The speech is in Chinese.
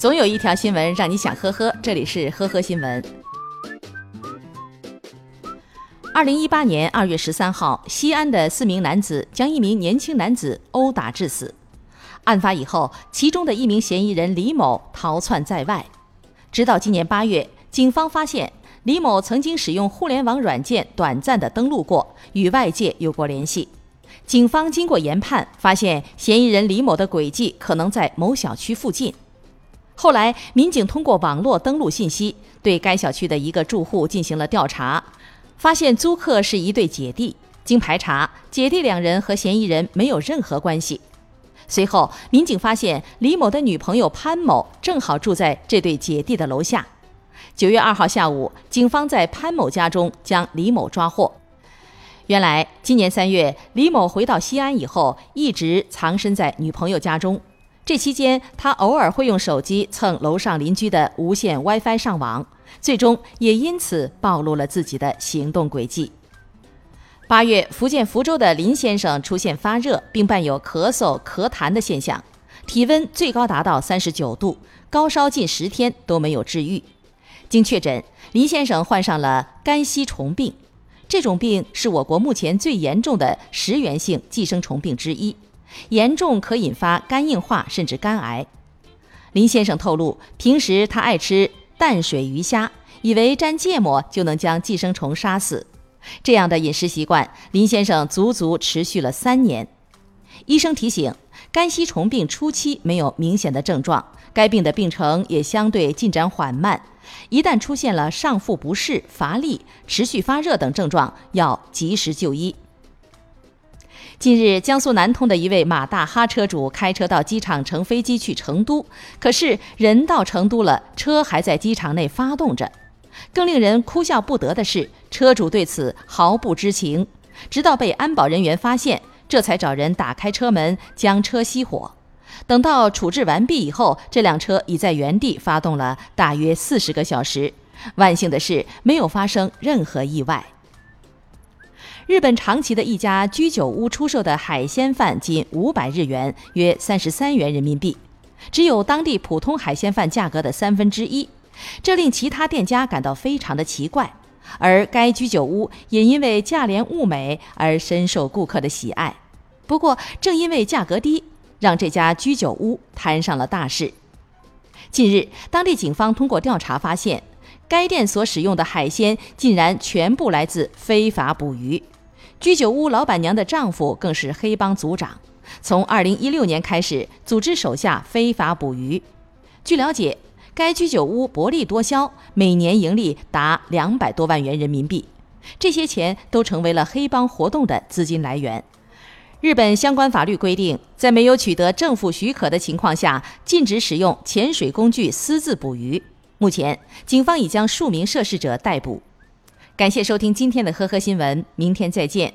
总有一条新闻让你想呵呵，这里是呵呵新闻。二零一八年二月十三号，西安的四名男子将一名年轻男子殴打致死。案发以后，其中的一名嫌疑人李某逃窜在外。直到今年八月，警方发现李某曾经使用互联网软件短暂的登录过，与外界有过联系。警方经过研判，发现嫌疑人李某的轨迹可能在某小区附近。后来，民警通过网络登录信息，对该小区的一个住户进行了调查，发现租客是一对姐弟。经排查，姐弟两人和嫌疑人没有任何关系。随后，民警发现李某的女朋友潘某正好住在这对姐弟的楼下。九月二号下午，警方在潘某家中将李某抓获。原来，今年三月，李某回到西安以后，一直藏身在女朋友家中。这期间，他偶尔会用手机蹭楼上邻居的无线 WiFi 上网，最终也因此暴露了自己的行动轨迹。八月，福建福州的林先生出现发热，并伴有咳嗽、咳痰的现象，体温最高达到三十九度，高烧近十天都没有治愈。经确诊，林先生患上了肝吸虫病，这种病是我国目前最严重的食源性寄生虫病之一，严重可引发肝硬化甚至肝癌。林先生透露，平时他爱吃淡水鱼虾，以为沾芥末就能将寄生虫杀死。这样的饮食习惯，林先生足足持续了三年。医生提醒，肝吸虫病初期没有明显的症状，该病的病程也相对进展缓慢。一旦出现了上腹不适、乏力、持续发热等症状，要及时就医。近日，江苏南通的一位马大哈车主开车到机场乘飞机去成都，可是人到成都了，车还在机场内发动着。更令人哭笑不得的是，车主对此毫不知情，直到被安保人员发现，这才找人打开车门将车熄火。等到处置完毕以后，这辆车已在原地发动了大约四十个小时。万幸的是，没有发生任何意外。日本长崎的一家居酒屋出售的海鲜饭仅五百日元，约三十三元人民币，只有当地普通海鲜饭价格的三分之一。这令其他店家感到非常的奇怪，而该居酒屋也因为价廉物美而深受顾客的喜爱。不过，正因为价格低，让这家居酒屋摊上了大事。近日，当地警方通过调查发现，该店所使用的海鲜竟然全部来自非法捕鱼，居酒屋老板娘的丈夫更是黑帮组长，从2016年开始组织手下非法捕鱼。据了解。该居酒屋薄利多销，每年盈利达两百多万元人民币，这些钱都成为了黑帮活动的资金来源。日本相关法律规定，在没有取得政府许可的情况下，禁止使用潜水工具私自捕鱼。目前，警方已将数名涉事者逮捕。感谢收听今天的呵呵新闻，明天再见。